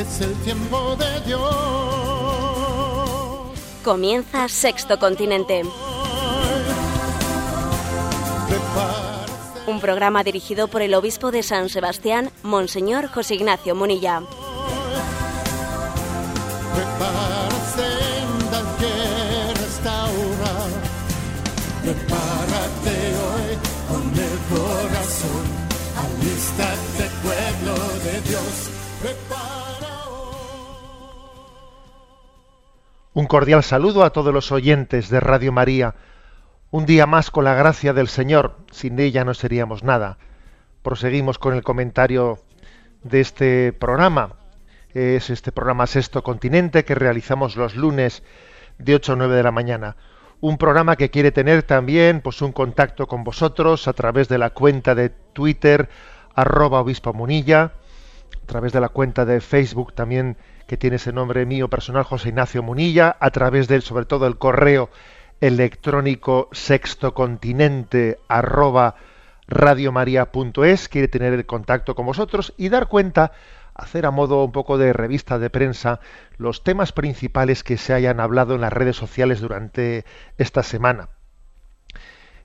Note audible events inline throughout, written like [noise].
es el tiempo de Dios. Comienza Sexto Continente. Un programa dirigido por el obispo de San Sebastián, Monseñor José Ignacio Munilla. Prepárate hoy con el corazón. Alístate, Un cordial saludo a todos los oyentes de Radio María. Un día más con la gracia del Señor. Sin ella no seríamos nada. Proseguimos con el comentario de este programa. Es este programa Sexto Continente que realizamos los lunes de 8 a 9 de la mañana. Un programa que quiere tener también pues, un contacto con vosotros a través de la cuenta de Twitter arroba obispo munilla, a través de la cuenta de Facebook también que tiene ese nombre mío personal José Ignacio Munilla, a través del sobre todo el correo electrónico sextocontinente arroba radiomaria.es, quiere tener el contacto con vosotros y dar cuenta, hacer a modo un poco de revista de prensa los temas principales que se hayan hablado en las redes sociales durante esta semana.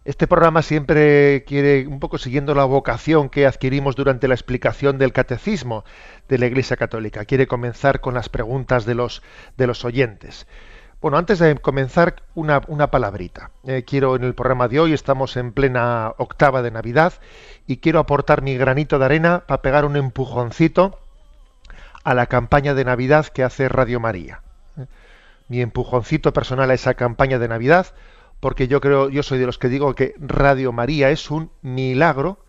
Este programa siempre quiere, un poco siguiendo la vocación que adquirimos durante la explicación del catecismo de la Iglesia Católica, quiere comenzar con las preguntas de los, de los oyentes. Bueno, antes de comenzar, una, una palabrita. Eh, quiero en el programa de hoy, estamos en plena octava de Navidad, y quiero aportar mi granito de arena para pegar un empujoncito a la campaña de Navidad que hace Radio María. Eh, Mi empujoncito personal a esa campaña de Navidad, porque yo creo, yo soy de los que digo que Radio María es un milagro,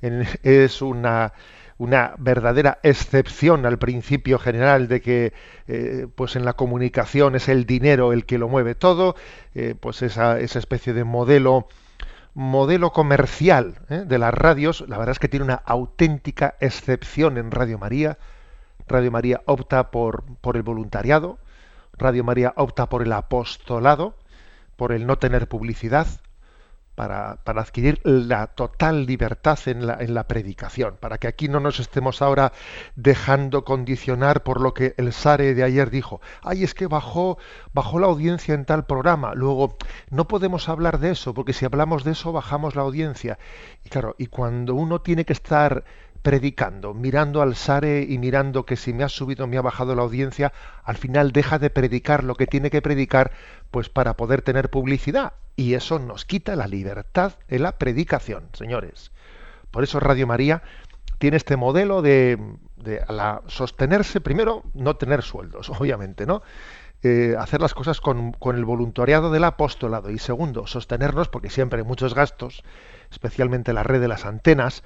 es una, una verdadera excepción al principio general de que eh, pues en la comunicación es el dinero el que lo mueve todo, eh, pues esa, esa especie de modelo modelo comercial ¿eh? de las radios, la verdad es que tiene una auténtica excepción en Radio María. Radio María opta por, por el voluntariado, Radio María opta por el apostolado, por el no tener publicidad, para, para adquirir la total libertad en la, en la predicación, para que aquí no nos estemos ahora dejando condicionar por lo que el Sare de ayer dijo. Ay, es que bajó, bajó la audiencia en tal programa. Luego, no podemos hablar de eso, porque si hablamos de eso, bajamos la audiencia. Y claro, y cuando uno tiene que estar predicando, mirando al Sare y mirando que si me ha subido, me ha bajado la audiencia, al final deja de predicar lo que tiene que predicar, pues para poder tener publicidad. Y eso nos quita la libertad en la predicación, señores. Por eso Radio María tiene este modelo de, de la sostenerse, primero, no tener sueldos, [laughs] obviamente, ¿no? Eh, hacer las cosas con, con el voluntariado del apostolado y segundo, sostenernos, porque siempre hay muchos gastos, especialmente la red de las antenas,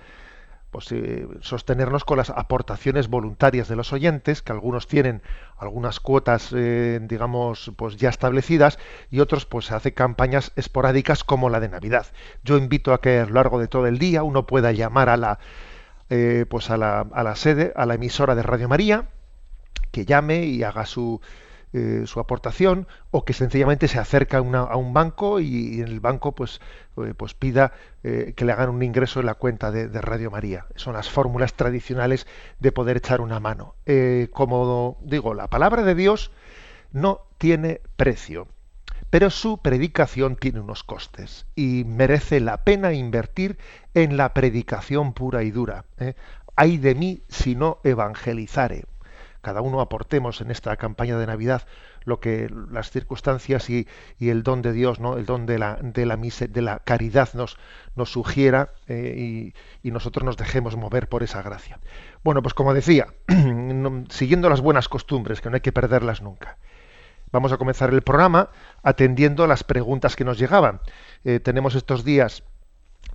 pues eh, sostenernos con las aportaciones voluntarias de los oyentes, que algunos tienen algunas cuotas, eh, digamos, pues ya establecidas, y otros pues hace campañas esporádicas como la de Navidad. Yo invito a que a lo largo de todo el día uno pueda llamar a la, eh, pues a la, a la sede, a la emisora de Radio María, que llame y haga su, eh, su aportación o que sencillamente se acerca a, un banco y, el banco pues, eh, pues pida eh, que le hagan un ingreso en la cuenta de, Radio María. Son las fórmulas tradicionales de poder echar una mano. Como digo, la palabra de Dios no tiene precio, pero su predicación tiene unos costes y merece la pena invertir en la predicación pura y dura. ¿eh? Ay de mí si no evangelizare cada uno aportemos en esta campaña de Navidad lo que las circunstancias y, el don de Dios, ¿no? el don de la, de la, caridad nos, sugiera eh, y, nosotros nos dejemos mover por esa gracia. Bueno, pues como decía, [clears throat] siguiendo las buenas costumbres, que no hay que perderlas nunca. Vamos a comenzar el programa atendiendo a las preguntas que nos llegaban. Eh, tenemos estos días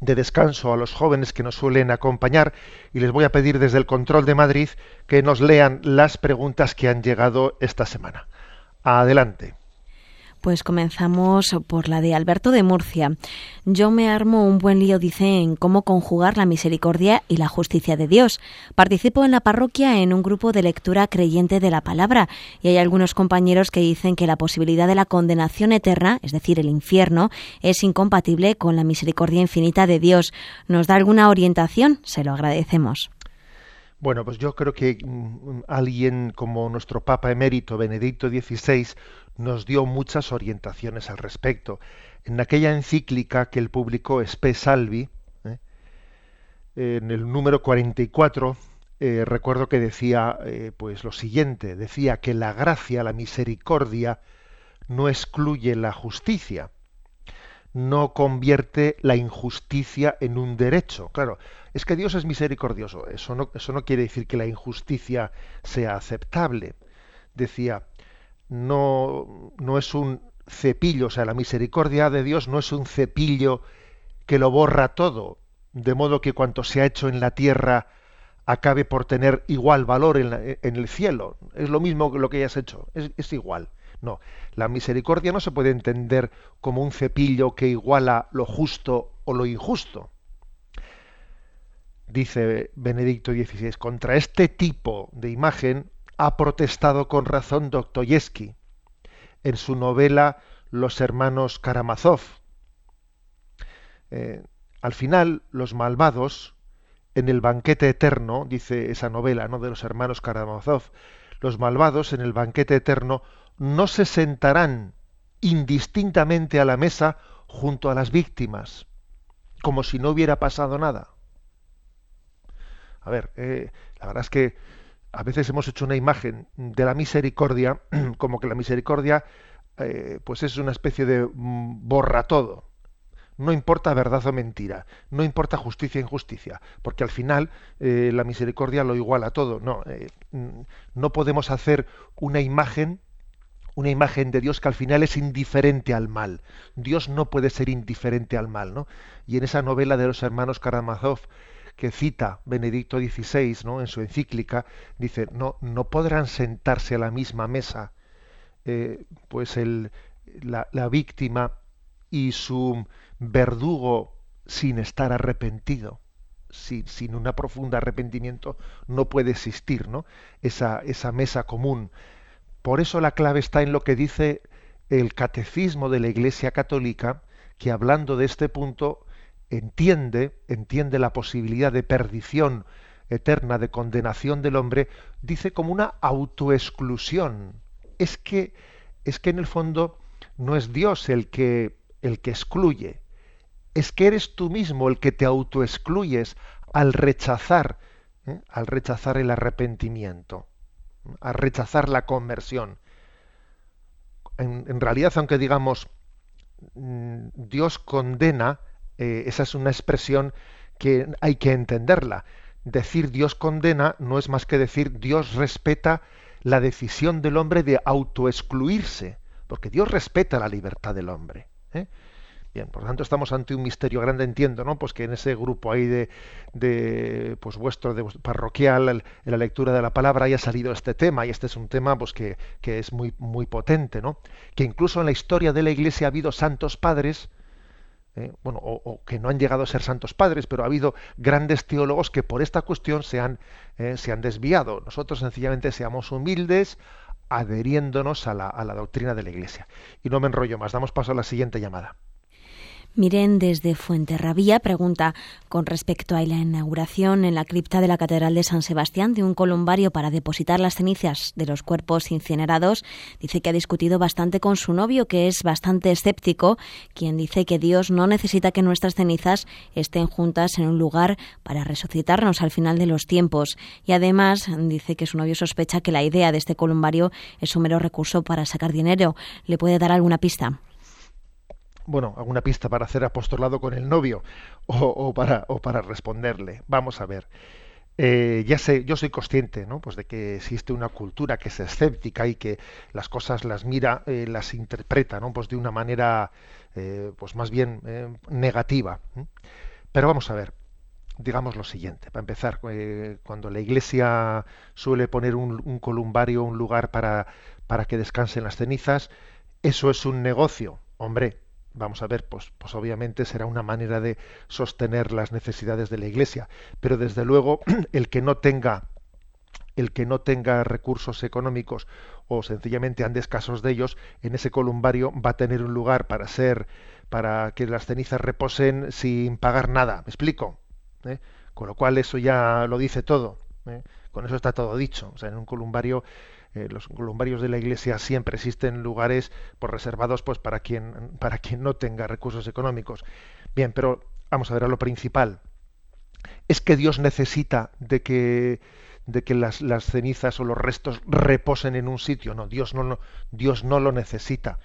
de descanso a los jóvenes que nos suelen acompañar y les voy a pedir desde el control de Madrid que nos lean las preguntas que han llegado esta semana. Adelante. Pues comenzamos por la de Alberto de Murcia. Yo me armo un buen lío, dice, en cómo conjugar la misericordia y la justicia de Dios. Participo en la parroquia en un grupo de lectura creyente de la palabra y hay algunos compañeros que dicen que la posibilidad de la condenación eterna, es decir, el infierno, es incompatible con la misericordia infinita de Dios. ¿Nos da alguna orientación? Se lo agradecemos. Bueno, pues yo creo que mm, alguien como nuestro Papa emérito Benedicto XVI nos dio muchas orientaciones al respecto. En aquella encíclica que él publicó Spe Salvi, ¿eh? en el número 44, eh, recuerdo que decía eh, pues lo siguiente, decía que la gracia, la misericordia, no excluye la justicia, no convierte la injusticia en un derecho. Claro, es que Dios es misericordioso, eso no, eso no quiere decir que la injusticia sea aceptable. Decía, no, no es un cepillo, o sea, la misericordia de Dios no es un cepillo que lo borra todo, de modo que cuanto se ha hecho en la tierra acabe por tener igual valor en, el cielo. Es lo mismo que lo que hayas hecho, es, es, igual. No, la misericordia no se puede entender como un cepillo que iguala lo justo o lo injusto. Dice Benedicto XVI, contra este tipo de imagen ha protestado con razón Dostoyevsky en su novela Los hermanos Karamazov. Eh, al final, los malvados, en el banquete eterno, dice esa novela ¿no? de los hermanos Karamazov, los malvados en el banquete eterno no se sentarán indistintamente a la mesa junto a las víctimas, como si no hubiera pasado nada. A ver, eh, la verdad es que a veces hemos hecho una imagen de la misericordia [clears throat] como que la misericordia eh, pues es una especie de mm, borra todo. No importa verdad o mentira, no importa justicia o injusticia, porque al final eh, la misericordia lo iguala todo. No, eh, mm, no podemos hacer una imagen, una imagen de Dios que al final es indiferente al mal. Dios no puede ser indiferente al mal, ¿no? Y en esa novela de los hermanos Karamazov, que cita Benedicto XVI ¿no? en su encíclica, dice, no, no podrán sentarse a la misma mesa eh, pues el, la, víctima y su verdugo sin estar arrepentido. Sin, sin un profundo arrepentimiento no puede existir ¿no? Esa, esa mesa común. Por eso la clave está en lo que dice el catecismo de la Iglesia Católica, que hablando de este punto entiende, entiende la posibilidad de perdición eterna, de condenación del hombre, dice como una autoexclusión. Es que, es que en el fondo no es Dios el que, el que excluye, es que eres tú mismo el que te autoexcluyes al rechazar, ¿eh? al rechazar el arrepentimiento, al rechazar la conversión. en realidad, aunque digamos mm, Dios condena, eh, esa es una expresión que hay que entenderla. Decir Dios condena no es más que decir Dios respeta la decisión del hombre de autoexcluirse, porque Dios respeta la libertad del hombre. ¿eh? Bien, por lo tanto estamos ante un misterio grande, entiendo, ¿no? Pues que en ese grupo ahí de, de pues vuestro de parroquial, en la lectura de la palabra haya salido este tema, y este es un tema pues que, que es muy, muy potente, ¿no? Que incluso en la historia de la Iglesia ha habido santos padres, ¿eh? bueno, o, que no han llegado a ser santos padres, pero ha habido grandes teólogos que por esta cuestión se han, eh, se han desviado. Nosotros sencillamente seamos humildes, adheriéndonos a la, a la doctrina de la Iglesia. Y no me enrollo más, damos paso a la siguiente llamada. Miren desde Fuenterrabía pregunta con respecto a la inauguración en la cripta de la Catedral de San Sebastián de un columbario para depositar las cenizas de los cuerpos incinerados. Dice que ha discutido bastante con su novio, que es bastante escéptico, quien dice que Dios no necesita que nuestras cenizas estén juntas en un lugar para resucitarnos al final de los tiempos. Y además dice que su novio sospecha que la idea de este columbario es un mero recurso para sacar dinero. ¿Le puede dar alguna pista? Bueno, alguna pista para hacer apostolado con el novio o, para, o para responderle. Vamos a ver. Eh, ya sé, yo soy consciente, ¿no? Pues de que existe una cultura que es escéptica y que las cosas las mira, eh, las interpreta, ¿no? Pues de una manera, eh, pues más bien negativa. Pero vamos a ver, digamos lo siguiente, para empezar, eh, cuando la iglesia suele poner un, columbario, un lugar para que descansen las cenizas, eso es un negocio. Hombre, vamos a ver, pues, pues obviamente será una manera de sostener las necesidades de la iglesia, pero desde luego [clears throat] el que no tenga el que no tenga recursos económicos o sencillamente ande escasos de ellos, en ese columbario va a tener un lugar para ser, para que las cenizas reposen sin pagar nada. ¿Me explico? ¿eh? Con lo cual eso ya lo dice todo. ¿eh? Con eso está todo dicho. O sea, en un columbario, eh, los columbarios de la iglesia siempre existen lugares pues, reservados pues para quien, para quien no tenga recursos económicos. Bien, pero vamos a ver a lo principal. Es que Dios necesita de que de que las, las, cenizas o los restos reposen en un sitio. No, Dios no, no, Dios no lo necesita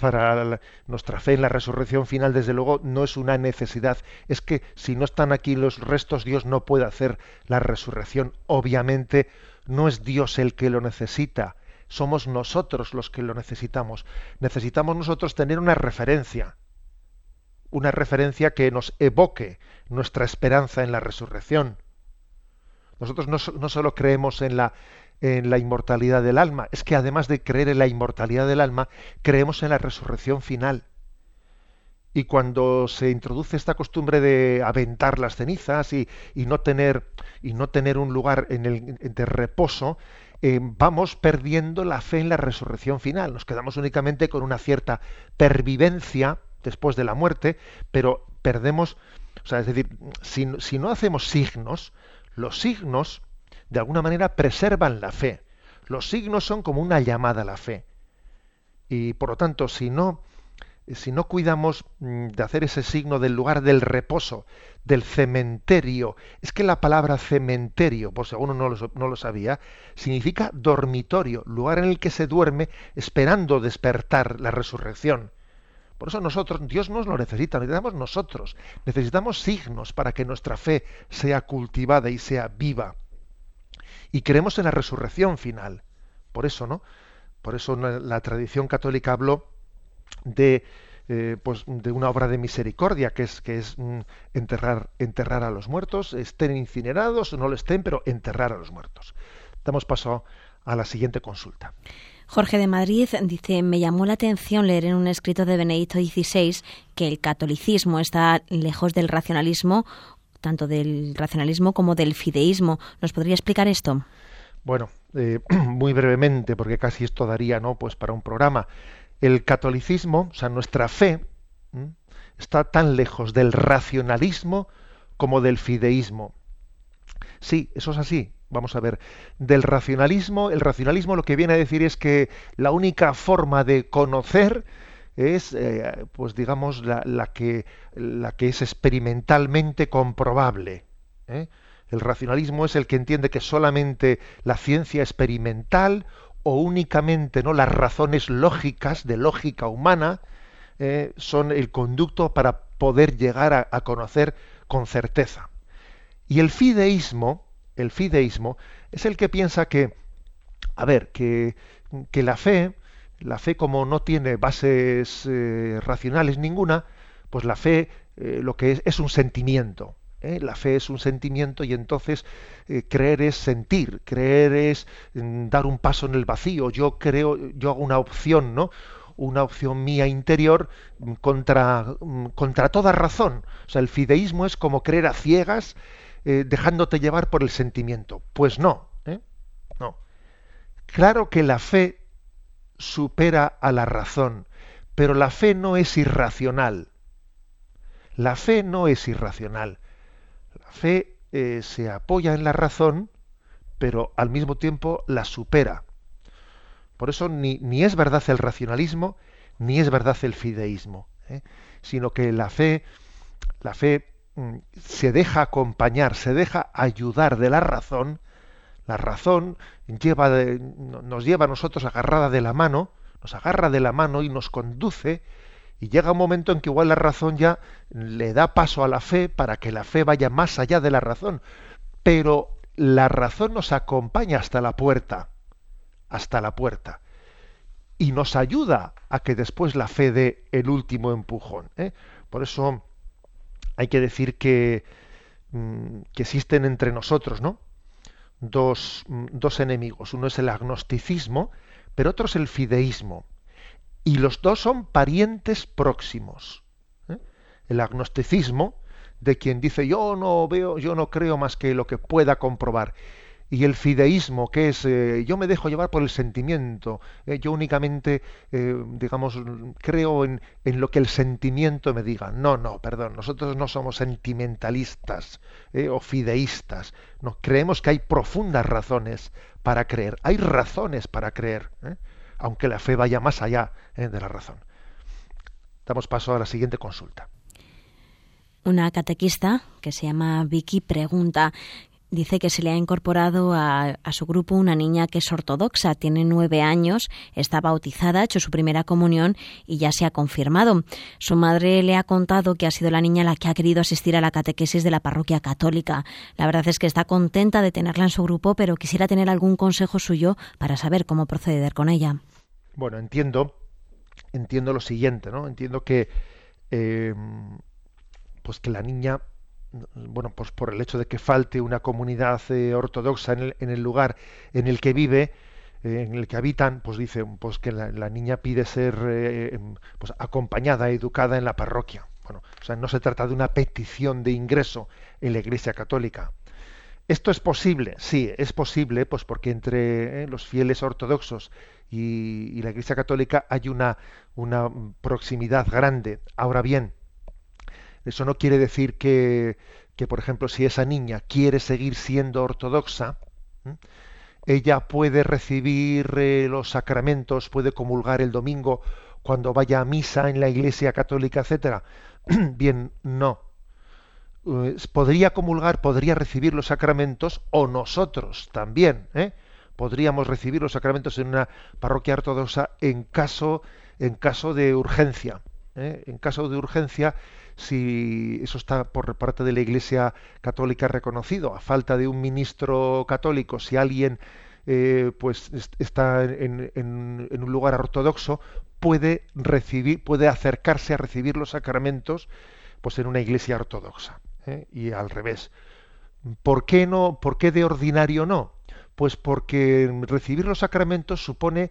para nuestra fe en la resurrección final, desde luego, no es una necesidad. Es que si no están aquí los restos, Dios no puede hacer la resurrección. Obviamente, no es Dios el que lo necesita, somos nosotros los que lo necesitamos. Necesitamos nosotros tener una referencia, una referencia que nos evoque nuestra esperanza en la resurrección. Nosotros no, solo creemos en la inmortalidad del alma, es que además de creer en la inmortalidad del alma, creemos en la resurrección final. Y cuando se introduce esta costumbre de aventar las cenizas y, no, tener, y no tener un lugar en el, de reposo, eh, vamos perdiendo la fe en la resurrección final. Nos quedamos únicamente con una cierta pervivencia después de la muerte, pero perdemos, o sea, es decir, si, si no hacemos signos, los signos de alguna manera preservan la fe. Los signos son como una llamada a la fe. Y por lo tanto, si no, si no cuidamos mm, de hacer ese signo del lugar del reposo, del cementerio, es que la palabra cementerio, por si alguno no lo, no lo sabía, significa dormitorio, lugar en el que se duerme esperando despertar la resurrección. Por eso nosotros, Dios nos lo necesita, necesitamos nosotros, necesitamos signos para que nuestra fe sea cultivada y sea viva y creemos en la resurrección final. Por eso, ¿no? Por eso la, tradición católica habló de, eh, pues, de una obra de misericordia, que es, que es mm, enterrar, enterrar a los muertos, estén incinerados o no lo estén, pero enterrar a los muertos. Damos paso a la siguiente consulta. Jorge de Madrid dice, me llamó la atención leer en un escrito de Benedicto XVI que el catolicismo está lejos del racionalismo tanto del racionalismo como del fideísmo. ¿Nos podría explicar esto? Bueno, eh, [clears throat] muy brevemente, porque casi esto daría, ¿no? Pues para un programa. El catolicismo, o sea, nuestra fe, está tan lejos del racionalismo como del fideísmo. Sí, eso es así. Vamos a ver, del racionalismo, el racionalismo lo que viene a decir es que la única forma de conocer es, eh, pues digamos, la, que, la que es experimentalmente comprobable. ¿eh? El racionalismo es el que entiende que solamente la ciencia experimental o únicamente no las razones lógicas de lógica humana eh, son el conducto para poder llegar a, conocer con certeza. Y el fideísmo, el fideísmo es el que piensa que, a ver, que, que la fe la fe como no tiene bases eh, racionales ninguna, pues la fe eh, lo que es es un sentimiento. ¿Eh? La fe es un sentimiento y entonces creer es sentir, creer es mm, dar un paso en el vacío. Yo creo, yo hago una opción, ¿no? Una opción mía interior mm, contra, mm, contra toda razón. O sea, el fideísmo es como creer a ciegas, dejándote llevar por el sentimiento. Pues no, no. Claro que la fe supera a la razón, pero la fe no es irracional. La fe no es irracional. La fe eh, se apoya en la razón, pero al mismo tiempo la supera. Por eso ni, es verdad el racionalismo, ni es verdad el fideísmo, ¿eh? sino que la fe, la fe mm, se deja acompañar, se deja ayudar de la razón, la razón nos lleva a nosotros agarrada de la mano, nos agarra de la mano y nos conduce, y llega un momento en que igual la razón ya le da paso a la fe para que la fe vaya más allá de la razón. Pero la razón nos acompaña hasta la puerta, hasta la puerta, y nos ayuda a que después la fe dé el último empujón. ¿eh? Por eso hay que decir que, mm, que existen entre nosotros, ¿no? Dos, mm, dos, enemigos. Uno es el agnosticismo, pero otro es el fideísmo. Y los dos son parientes próximos. ¿eh? El agnosticismo, de quien dice yo no veo, yo no creo más que lo que pueda comprobar y el fideísmo, que es eh, yo me dejo llevar por el sentimiento, eh, yo únicamente, digamos, creo en, en, lo que el sentimiento me diga. No, no, perdón, nosotros no somos sentimentalistas o fideístas, no, creemos que hay profundas razones para creer, hay razones para creer, aunque la fe vaya más allá de la razón. Damos paso a la siguiente consulta. Una catequista que se llama Vicky pregunta dice que se le ha incorporado a, su grupo una niña que es ortodoxa, tiene nueve años, está bautizada, ha hecho su primera comunión y ya se ha confirmado. Su madre le ha contado que ha sido la niña la que ha querido asistir a la catequesis de la parroquia católica. La verdad es que está contenta de tenerla en su grupo, pero quisiera tener algún consejo suyo para saber cómo proceder con ella. Bueno, entiendo, entiendo lo siguiente, ¿no? Entiendo que, eh, pues que la niña bueno, pues por el hecho de que falte una comunidad eh, ortodoxa en el, lugar en el que vive, eh, en el que habitan, pues dice pues que la, niña pide ser em, pues acompañada, educada en la parroquia. Bueno, o sea, no se trata de una petición de ingreso en la Iglesia Católica. ¿Esto es posible? Sí, es posible, pues porque entre los fieles ortodoxos y, la Iglesia Católica hay una, una proximidad grande. Ahora bien, eso no quiere decir que, que por ejemplo, si esa niña quiere seguir siendo ortodoxa, ella puede recibir eh, los sacramentos, puede comulgar el domingo cuando vaya a misa en la iglesia católica, etcétera. [clears throat] Bien, no. podría comulgar, podría recibir los sacramentos, o nosotros también, ¿eh? Podríamos recibir los sacramentos en una parroquia ortodoxa en caso, en caso de urgencia. ¿eh? En caso de urgencia, si eso está por parte de la Iglesia Católica reconocido, a falta de un ministro católico, si alguien eh, pues está en, un lugar ortodoxo, puede recibir, puede acercarse a recibir los sacramentos, pues en una iglesia ortodoxa ¿eh? y al revés. ¿Por qué no? ¿Por qué de ordinario no? Pues porque recibir los sacramentos supone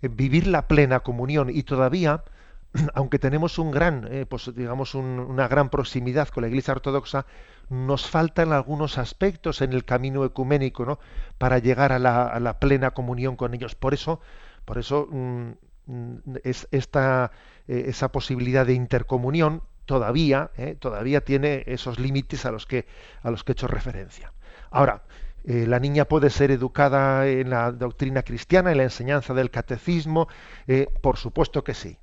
vivir la plena comunión y todavía [clears throat] aunque tenemos un gran, eh, pues digamos una gran proximidad con la Iglesia Ortodoxa, nos faltan algunos aspectos en el camino ecuménico, ¿no? Para llegar a la, plena comunión con ellos. Por eso, por eso mm, es esta eh, esa posibilidad de intercomunión todavía, eh, todavía tiene esos límites a los que a los que he hecho referencia. Ahora, la niña puede ser educada en la doctrina cristiana, en la enseñanza del catecismo, por supuesto que sí.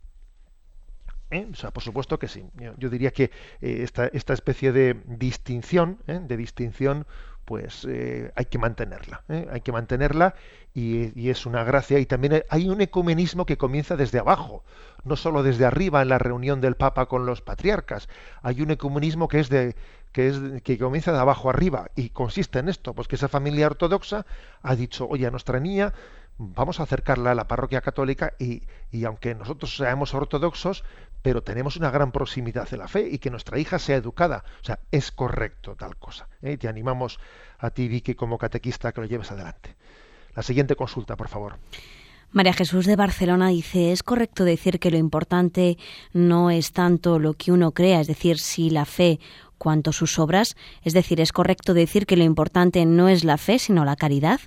¿eh? O sea, por supuesto que sí. Yo, diría que eh, esta, esta, especie de distinción, ¿eh? de distinción, pues hay que mantenerla. Hay que mantenerla y, es una gracia. Y también hay un ecumenismo que comienza desde abajo, no solo desde arriba en la reunión del Papa con los patriarcas. Hay un ecumenismo que es de que es que comienza de abajo arriba y consiste en esto, pues que esa familia ortodoxa ha dicho, oye, a nuestra niña vamos a acercarla a la parroquia católica y, y, aunque nosotros seamos ortodoxos, pero tenemos una gran proximidad de la fe y que nuestra hija sea educada. O sea, es correcto tal cosa. ¿eh? Te animamos a ti, Vicky, como catequista, que lo lleves adelante. La siguiente consulta, por favor. María Jesús de Barcelona dice, ¿es correcto decir que lo importante no es tanto lo que uno crea, es decir, si la fe, cuanto sus obras? Es decir, ¿es correcto decir que lo importante no es la fe, sino la caridad?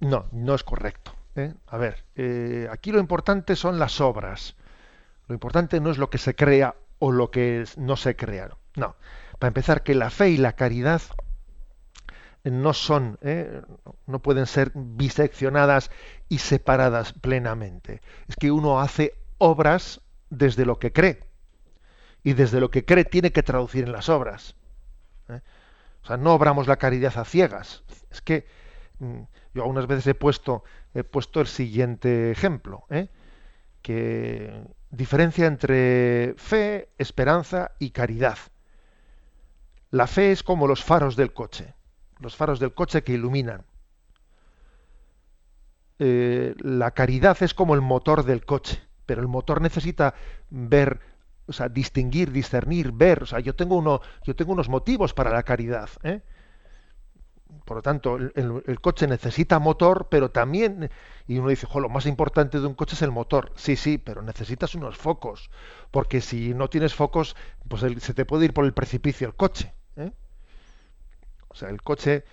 No, no es correcto. ¿eh? A ver, eh, aquí lo importante son las obras. Lo importante no es lo que se crea o lo que no se crea. No. Para empezar, que la fe y la caridad no son, ¿eh? no pueden ser biseccionadas y separadas plenamente. Es que uno hace obras desde lo que cree. Y desde lo que cree tiene que traducir en las obras. O sea, no obramos la caridad a ciegas. Es que mm, yo algunas veces he puesto, he puesto el siguiente ejemplo, ¿eh? que diferencia entre fe, esperanza y caridad. La fe es como los faros del coche, los faros del coche que iluminan. Eh, la caridad es como el motor del coche, pero el motor necesita ver o sea, distinguir, discernir, ver. O sea, yo tengo uno, yo tengo unos motivos para la caridad. ¿eh? Por lo tanto, el, coche necesita motor, pero también, y uno dice, lo más importante de un coche es el motor. Sí, sí, pero necesitas unos focos, porque si no tienes focos, pues se te puede ir por el precipicio el coche. ¿eh? O sea, el coche,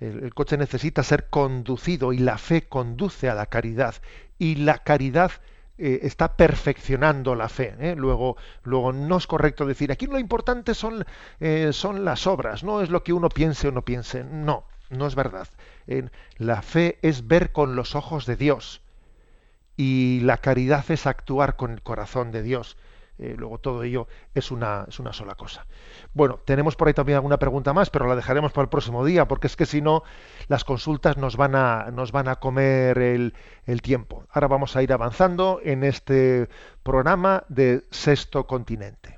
el coche necesita ser conducido y la fe conduce a la caridad y la caridad eh, está perfeccionando la fe. ¿eh? Luego, luego no es correcto decir aquí lo importante son, son las obras, no es lo que uno piense o no piense. No, no es verdad. la fe es ver con los ojos de Dios y la caridad es actuar con el corazón de Dios. Eh, luego todo ello es una, es una sola cosa. Bueno, tenemos por ahí también alguna pregunta más, pero la dejaremos para el próximo día, porque es que si no, las consultas nos van a, nos van a comer el, el tiempo. Ahora vamos a ir avanzando en este programa de Sexto Continente.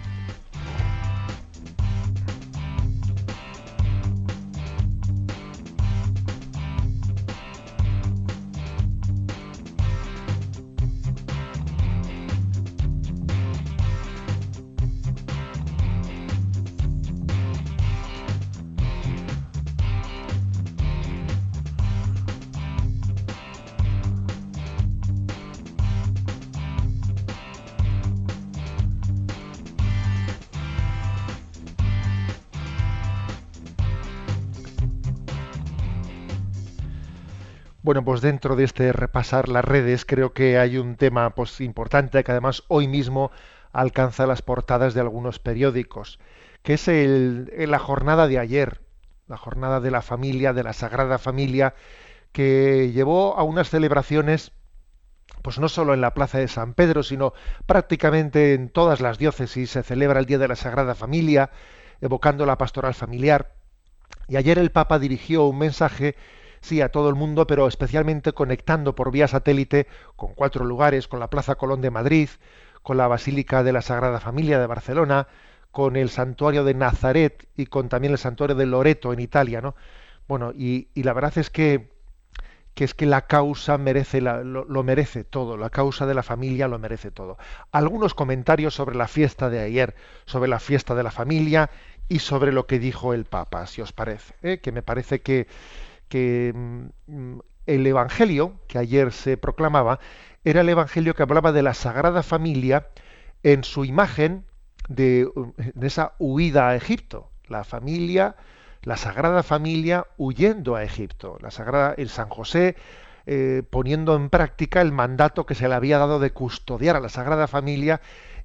Bueno, pues dentro de este repasar las redes creo que hay un tema pues, importante que además hoy mismo alcanza las portadas de algunos periódicos, que es el, la jornada de ayer, la jornada de la familia, de la Sagrada Familia, que llevó a unas celebraciones pues no solo en la Plaza de San Pedro, sino prácticamente en todas las diócesis se celebra el Día de la Sagrada Familia, evocando la pastoral familiar. Y ayer el Papa dirigió un mensaje sí, a todo el mundo, pero especialmente conectando por vía satélite con cuatro lugares, con la Plaza Colón de Madrid, con la Basílica de la Sagrada Familia de Barcelona, con el santuario de Nazaret y con también el santuario de Loreto en Italia, ¿no? Bueno, y, la verdad es que, que es que la causa merece lo, lo, merece todo, la causa de la familia lo merece todo. Algunos comentarios sobre la fiesta de ayer, sobre la fiesta de la familia y sobre lo que dijo el Papa, si os parece, ¿eh? que me parece que, que mm, el Evangelio que ayer se proclamaba era el Evangelio que hablaba de la Sagrada Familia en su imagen de, esa huida a Egipto. La familia, la Sagrada Familia huyendo a Egipto. La Sagrada, el San José eh, poniendo en práctica el mandato que se le había dado de custodiar a la Sagrada Familia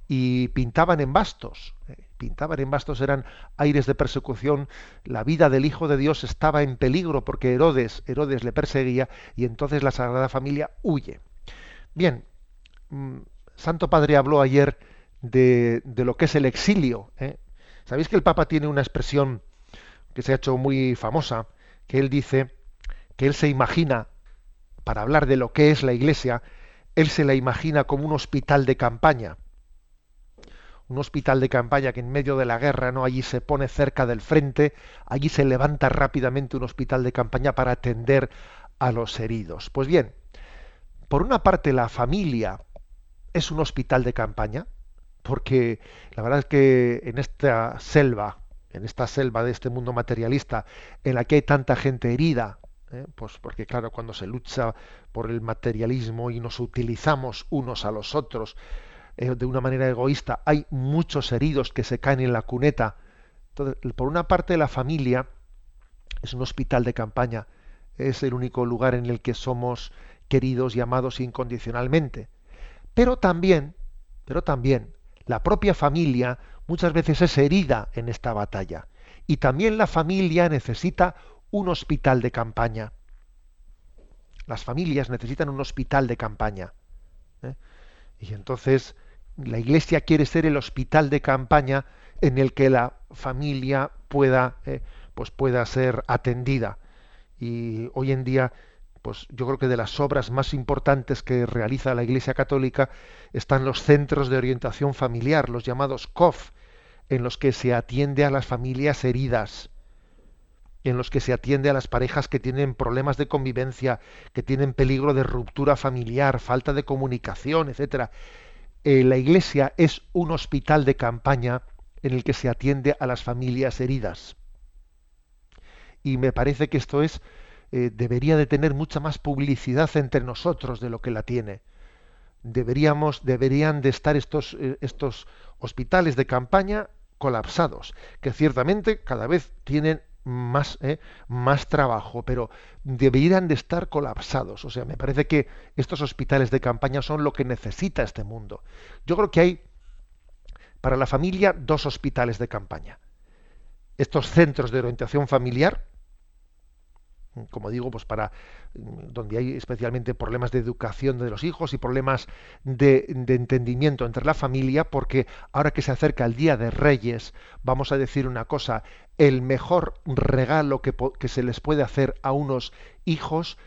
y pintaban en bastos. Eh, pintaban en bastos eran aires de persecución, la vida del Hijo de Dios estaba en peligro porque Herodes, Herodes le perseguía y entonces la Sagrada Familia huye. Bien, mm, Santo Padre habló ayer de, lo que es el exilio. ¿eh? Sabéis que el Papa tiene una expresión que se ha hecho muy famosa, que él dice que él se imagina, para hablar de lo que es la Iglesia, él se la imagina como un hospital de campaña un hospital de campaña que en medio de la guerra, ¿no? Allí se pone cerca del frente, allí se levanta rápidamente un hospital de campaña para atender a los heridos. Pues bien, por una parte la familia es un hospital de campaña, porque la verdad es que en esta selva, en esta selva de este mundo materialista, en la que hay tanta gente herida, ¿eh? pues porque claro, cuando se lucha por el materialismo y nos utilizamos unos a los otros, de una manera egoísta, hay muchos heridos que se caen en la cuneta. Entonces, por una parte, la familia es un hospital de campaña, es el único lugar en el que somos queridos y amados incondicionalmente. Pero también, pero también, la propia familia muchas veces es herida en esta batalla. Y también la familia necesita un hospital de campaña. Las familias necesitan un hospital de campaña. ¿eh? Y entonces la Iglesia quiere ser el hospital de campaña en el que la familia pueda, eh, pues pueda ser atendida. Y hoy en día, pues yo creo que de las obras más importantes que realiza la Iglesia Católica están los centros de orientación familiar, los llamados COF, en los que se atiende a las familias heridas, en los que se atiende a las parejas que tienen problemas de convivencia, que tienen peligro de ruptura familiar, falta de comunicación, etcétera. Eh, la Iglesia es un hospital de campaña en el que se atiende a las familias heridas. Y me parece que esto es eh, debería de tener mucha más publicidad entre nosotros de lo que la tiene. Deberíamos, deberían de estar estos, eh, estos hospitales de campaña colapsados, que ciertamente cada vez tienen más, eh, más trabajo, pero deberían de estar colapsados. O sea, me parece que estos hospitales de campaña son lo que necesita este mundo. Yo creo que hay para la familia dos hospitales de campaña. Estos centros de orientación familiar, como digo, pues para mm, donde hay especialmente problemas de educación de los hijos y problemas de, entendimiento entre la familia, porque ahora que se acerca el Día de Reyes, vamos a decir una cosa, el mejor regalo que, que se les puede hacer a unos hijos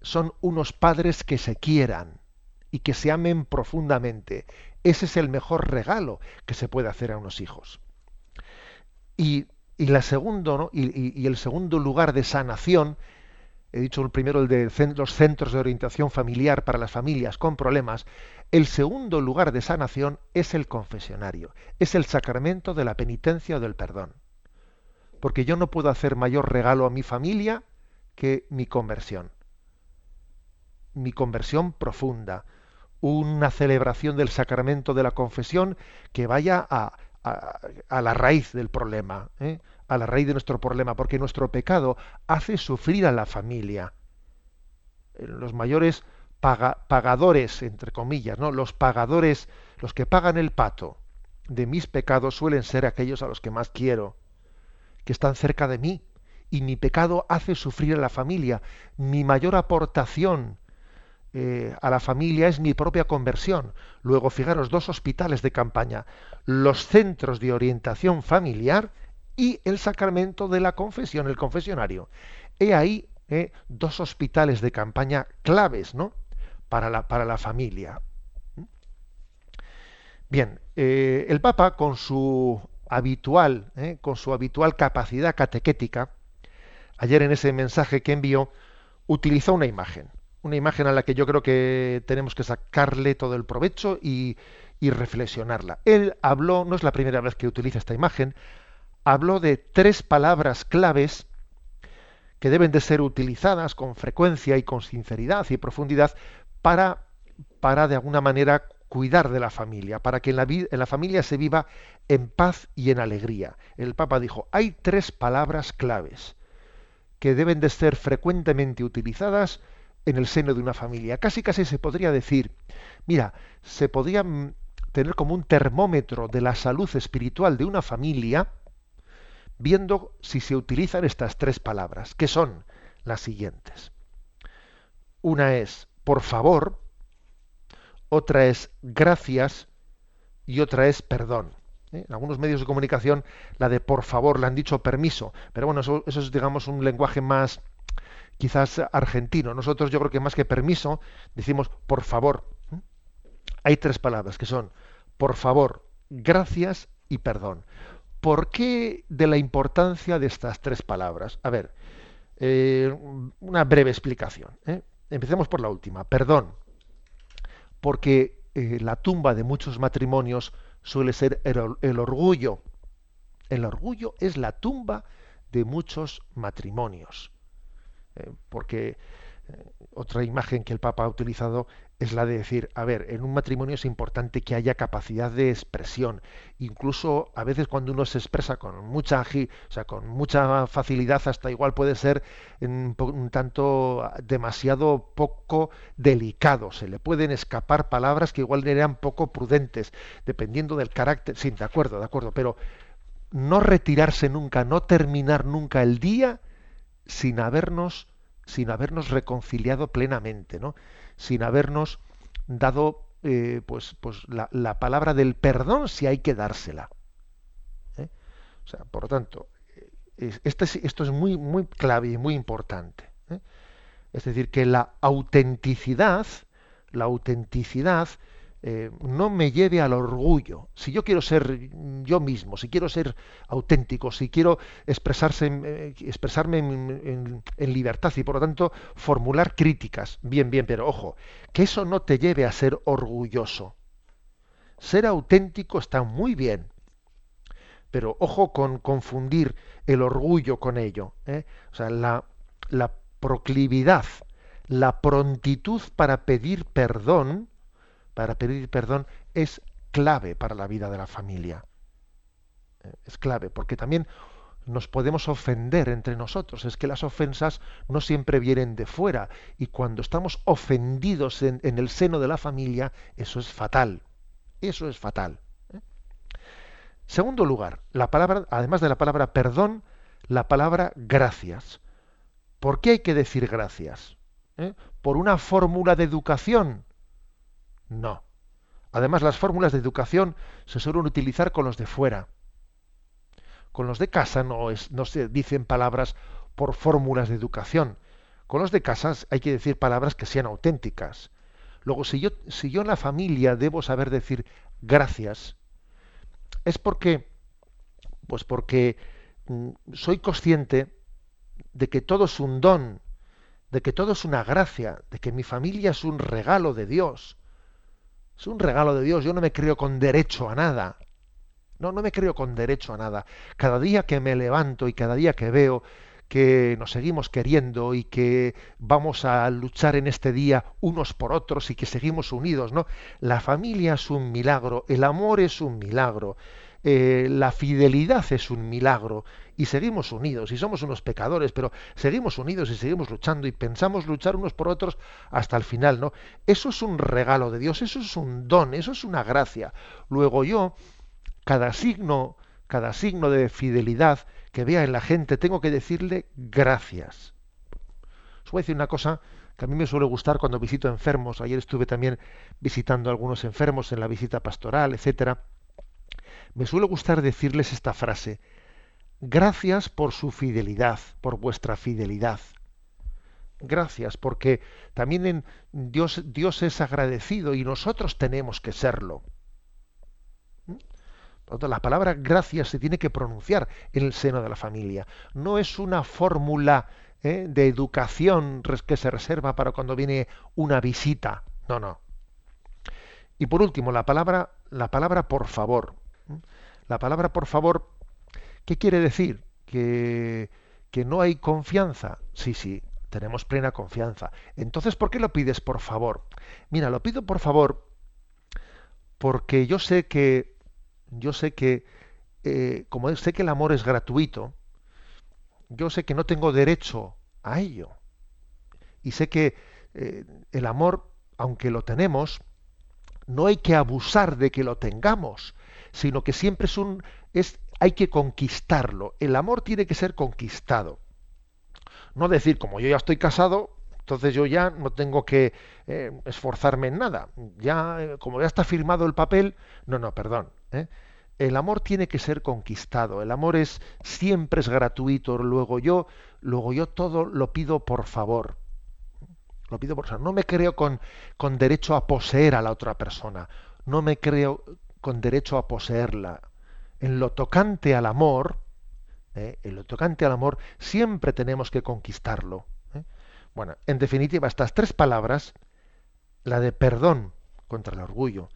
son unos padres que se quieran y que se amen profundamente. Ese es el mejor regalo que se puede hacer a unos hijos. Y y, la segundo, ¿no? y, el segundo lugar de sanación, he dicho el primero, el de los centros de orientación familiar para las familias con problemas, el segundo lugar de sanación es el confesionario, es el sacramento de la penitencia o del perdón. Porque yo no puedo hacer mayor regalo a mi familia que mi conversión. Mi conversión profunda, una celebración del sacramento de la confesión que vaya a, a, la raíz del problema, ¿eh? a la raíz de nuestro problema, porque nuestro pecado hace sufrir a la familia. Eh, los mayores pagadores, entre comillas, ¿no? los pagadores, los que pagan el pato de mis pecados suelen ser aquellos a los que más quiero, que están cerca de mí, y mi pecado hace sufrir a la familia. Mi mayor aportación eh, a la familia es mi propia conversión. Luego, fijaros, dos hospitales de campaña, los centros de orientación familiar y el sacramento de la confesión, el confesionario. He ahí eh, dos hospitales de campaña claves ¿no? para, la, para la familia. Bien, eh, el Papa con su habitual, con su habitual capacidad catequética, ayer en ese mensaje que envió, utilizó una imagen una imagen a la que yo creo que tenemos que sacarle todo el provecho y, reflexionarla. Él habló, no es la primera vez que utiliza esta imagen, habló de tres palabras claves que deben de ser utilizadas con frecuencia y con sinceridad y profundidad para, para de alguna manera cuidar de la familia, para que en la, en la familia se viva en paz y en alegría. El Papa dijo, hay tres palabras claves que deben de ser frecuentemente utilizadas en el seno de una familia. Casi casi se podría decir, mira, se podría mm, tener como un termómetro de la salud espiritual de una familia viendo si se utilizan estas tres palabras, que son las siguientes. Una es por favor, otra es gracias y otra es perdón. ¿eh? En algunos medios de comunicación la de por favor la han dicho permiso, pero bueno, eso, eso es digamos un lenguaje más quizás argentino. Nosotros yo creo que más que permiso decimos por favor. Hay tres palabras que son por favor, gracias y perdón. ¿Por qué de la importancia de estas tres palabras? A ver, eh, una breve explicación. ¿eh? Empecemos por la última, perdón. Porque eh, la tumba de muchos matrimonios suele ser el orgullo. El orgullo es la tumba de muchos matrimonios. Eh, porque eh, otra imagen que el Papa ha utilizado es la de decir, a ver, en un matrimonio es importante que haya capacidad de expresión. Incluso a veces cuando uno se expresa con mucha, o sea, con mucha facilidad, hasta igual puede ser un, un, tanto demasiado poco delicado. Se le pueden escapar palabras que igual eran poco prudentes, dependiendo del carácter. Sí, de acuerdo, de acuerdo, pero no retirarse nunca, no terminar nunca el día sin habernos, sin habernos reconciliado plenamente, ¿no? sin habernos dado eh, pues, pues la, palabra del perdón si hay que dársela. ¿eh? O sea, por lo tanto, este esto es muy, muy clave y muy importante. ¿eh? Es decir, que la autenticidad, la autenticidad eh, no me lleve al orgullo. Si yo quiero ser yo mismo, si quiero ser auténtico, si quiero expresarse, eh, expresarme en, libertad y por lo tanto formular críticas, bien, bien, pero ojo, que eso no te lleve a ser orgulloso. Ser auténtico está muy bien, pero ojo con confundir el orgullo con ello. ¿eh? O sea, la, la proclividad, la prontitud para pedir perdón, para pedir perdón es clave para la vida de la familia. Eh, es clave, porque también nos podemos ofender entre nosotros. Es que las ofensas no siempre vienen de fuera. Y cuando estamos ofendidos en, el seno de la familia, eso es fatal. Eso es fatal. Segundo lugar, la palabra, además de la palabra perdón, la palabra gracias. ¿Por qué hay que decir gracias? ¿Eh? ¿Por una fórmula de educación? No. Además, las fórmulas de educación se suelen utilizar con los de fuera. Con los de casa no, es, no se dicen palabras por fórmulas de educación. Con los de casa hay que decir palabras que sean auténticas. Luego, si yo, si yo en la familia debo saber decir gracias, es porque, pues porque mm, soy consciente de que todo es un don, de que todo es una gracia, de que mi familia es un regalo de Dios, es un regalo de Dios. Yo no me creo con derecho a nada. No, no me creo con derecho a nada. Cada día que me levanto y cada día que veo que nos seguimos queriendo y que vamos a luchar en este día unos por otros y que seguimos unidos, ¿no? La familia es un milagro, el amor es un milagro, eh, la fidelidad es un milagro y seguimos unidos y somos unos pecadores, pero seguimos unidos y seguimos luchando y pensamos luchar unos por otros hasta el final, ¿no? Eso es un regalo de Dios, eso es un don, eso es una gracia. Luego yo, cada signo, cada signo de fidelidad que vea en la gente, tengo que decirle gracias. Os voy a decir una cosa que a mí me suele gustar cuando visito enfermos. Ayer estuve también visitando a algunos enfermos en la visita pastoral, etcétera me suele gustar decirles esta frase, gracias por su fidelidad, por vuestra fidelidad. Gracias, porque también en Dios, Dios es agradecido y nosotros tenemos que serlo. ¿Mm? La palabra gracias se tiene que pronunciar en el seno de la familia. No es una fórmula ¿eh? de educación que se reserva para cuando viene una visita. No, no. Y por último, la palabra, la palabra por favor. La palabra por favor, ¿qué quiere decir? Que, que no hay confianza. Sí, sí, tenemos plena confianza. Entonces, ¿por qué lo pides por favor? Mira, lo pido por favor porque yo sé que, yo sé que, eh, como sé que el amor es gratuito, yo sé que no tengo derecho a ello. Y sé que eh, el amor, aunque lo tenemos, no hay que abusar de que lo tengamos, sino que siempre es un es hay que conquistarlo. El amor tiene que ser conquistado. No decir, como yo ya estoy casado, entonces yo ya no tengo que eh, esforzarme en nada. Ya, eh, como ya está firmado el papel, no, no, perdón. ¿eh? El amor tiene que ser conquistado. El amor es siempre es gratuito. Luego yo, luego yo todo lo pido por favor. Lo pido por favor. No me creo con, con derecho a poseer a la otra persona. No me creo con derecho a poseerla. En lo tocante al amor, ¿eh? en lo tocante al amor, siempre tenemos que conquistarlo. ¿eh? Bueno, en definitiva, estas tres palabras, la de perdón contra el orgullo,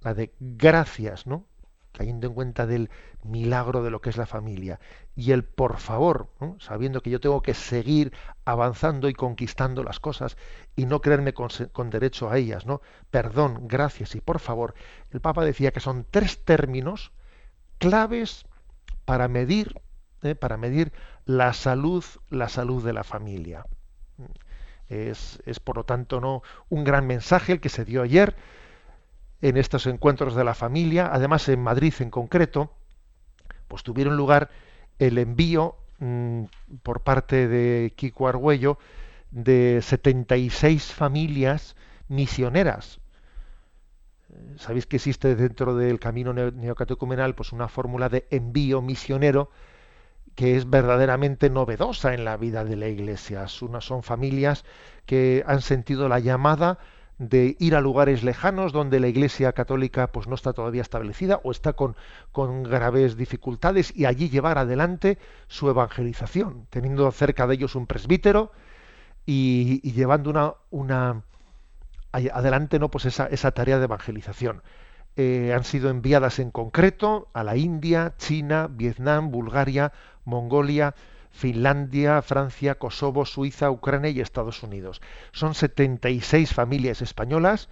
la de gracias, ¿no? cayendo en cuenta del milagro de lo que es la familia, y el por favor, sabiendo que yo tengo que seguir avanzando y conquistando las cosas y no creerme con, derecho a ellas, ¿no? Perdón, gracias y por favor. El Papa decía que son tres términos claves para medir, ¿eh? para medir la salud, la salud de la familia. Es, es, por lo tanto no un gran mensaje el que se dio ayer en estos encuentros de la familia, además en Madrid en concreto, pues tuvieron lugar el envío mm, por parte de Kiko Argüello de 76 familias misioneras. Sabéis que existe dentro del camino neocatecumenal pues una fórmula de envío misionero que es verdaderamente novedosa en la vida de la Iglesia. Son familias que han sentido la llamada de ir a lugares lejanos donde la Iglesia católica pues no está todavía establecida o está con, graves dificultades y allí llevar adelante su evangelización, teniendo cerca de ellos un presbítero y, llevando una adelante no pues esa, esa tarea de evangelización. Eh, han sido enviadas en concreto a la India, China, Vietnam, Bulgaria, Mongolia, Finlandia, Francia, Kosovo, Suiza, Ucrania y Estados Unidos. Son 76 familias españolas,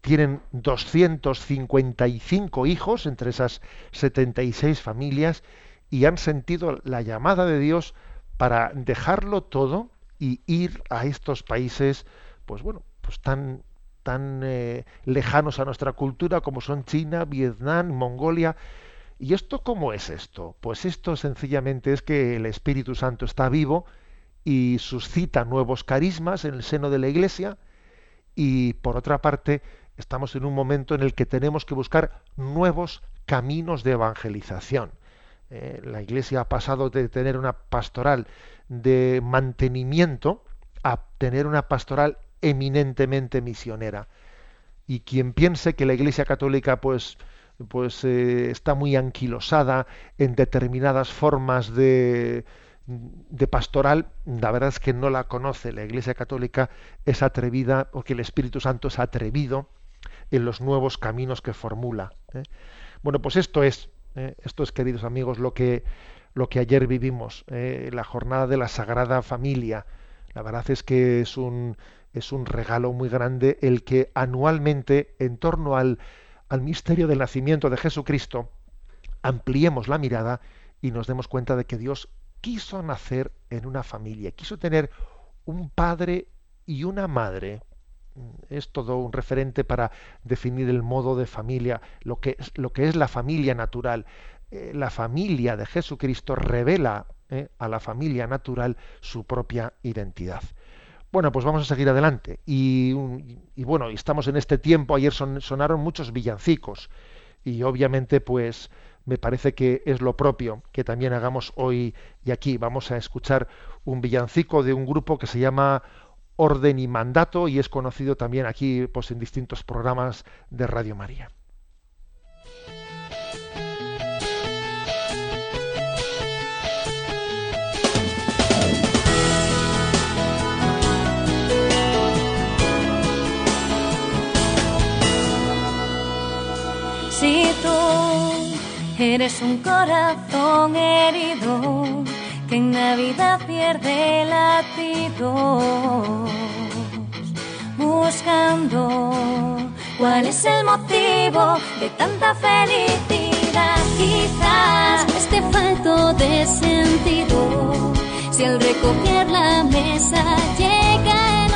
tienen 255 hijos entre esas 76 familias y han sentido la llamada de Dios para dejarlo todo y ir a estos países, pues bueno, pues tan tan eh, lejanos a nuestra cultura como son China, Vietnam, Mongolia. ¿Y esto cómo es esto? Pues esto sencillamente es que el Espíritu Santo está vivo y suscita nuevos carismas en el seno de la Iglesia y por otra parte estamos en un momento en el que tenemos que buscar nuevos caminos de evangelización. Eh, la Iglesia ha pasado de tener una pastoral de mantenimiento a tener una pastoral eminentemente misionera. Y quien piense que la Iglesia Católica pues, pues eh, está muy anquilosada en determinadas formas de, de pastoral, la verdad es que no la conoce. La Iglesia Católica es atrevida, porque el Espíritu Santo es atrevido en los nuevos caminos que formula. ¿eh? Bueno, pues esto es, ¿eh? esto es, queridos amigos, lo que, lo que ayer vivimos, la jornada de la Sagrada Familia. La verdad es que es un, es un regalo muy grande el que anualmente, en torno al, al misterio del nacimiento de Jesucristo, ampliemos la mirada y nos demos cuenta de que Dios quiso nacer en una familia, quiso tener un padre y una madre. Es todo un referente para definir el modo de familia, lo que es, lo que es la familia natural. Eh, la familia de Jesucristo revela eh, a la familia natural su propia identidad. Bueno, pues vamos a seguir adelante. Y, bueno, estamos en este tiempo, ayer sonaron muchos villancicos y obviamente pues me parece que es lo propio que también hagamos hoy y aquí. Vamos a escuchar un villancico de un grupo que se llama Orden y Mandato y es conocido también aquí pues, en distintos programas de Radio María. Eres un corazón herido que en Navidad pierde latidos, buscando cuál es el motivo de tanta felicidad, quizás este falto de sentido, si al recoger la mesa llega el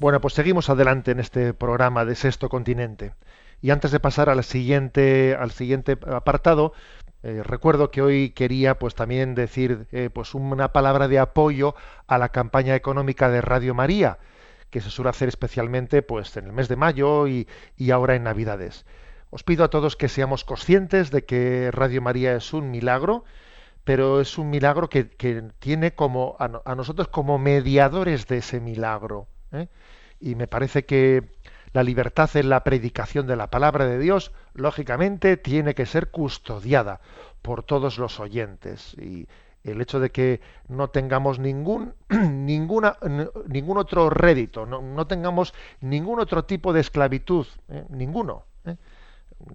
Bueno, pues seguimos adelante en este programa de Sexto Continente. Y antes de pasar al siguiente, al siguiente apartado, eh, recuerdo que hoy quería pues también decir eh, pues una palabra de apoyo a la campaña económica de Radio María, que se suele hacer especialmente pues en el mes de mayo y, ahora en Navidades. Os pido a todos que seamos conscientes de que Radio María es un milagro, pero es un milagro que, tiene como a, nosotros como mediadores de ese milagro. ¿Eh? y me parece que la libertad en la predicación de la palabra de Dios, lógicamente, tiene que ser custodiada por todos los oyentes. Y el hecho de que no tengamos ningún, [clears throat] ninguna, ningún otro rédito, no, tengamos ningún otro tipo de esclavitud, ¿eh? ninguno, ¿eh?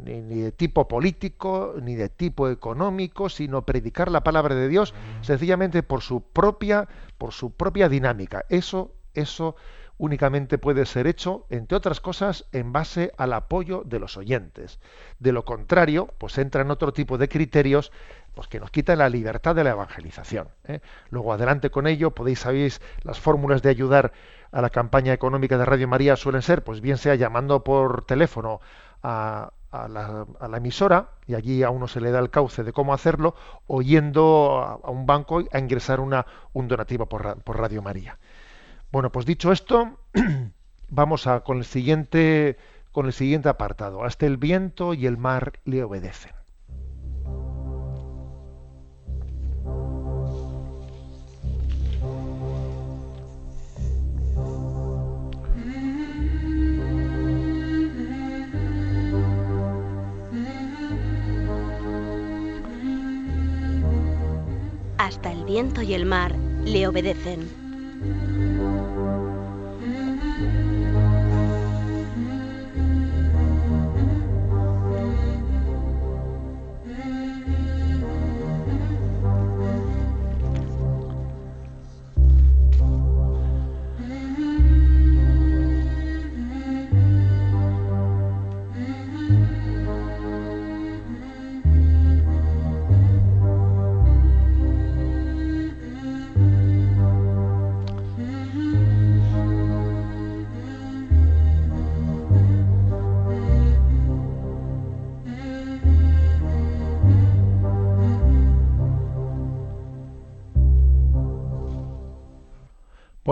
ni, ni, de tipo político, ni de tipo económico, sino predicar la palabra de Dios sencillamente por su propia, por su propia dinámica. Eso, eso únicamente puede ser hecho, entre otras cosas, en base al apoyo de los oyentes. De lo contrario, pues entra en otro tipo de criterios pues que nos quitan la libertad de la evangelización. ¿eh? Luego adelante con ello, podéis sabéis las fórmulas de ayudar a la campaña económica de Radio María suelen ser, pues bien sea llamando por teléfono a, la, emisora y allí a uno se le da el cauce de cómo hacerlo, o yendo a, un banco a ingresar una, un donativo por Radio María. Bueno, pues dicho esto, [clears throat] vamos a con el siguiente con el siguiente apartado. Hasta el viento y el mar le obedecen. Hasta el viento y el mar le obedecen.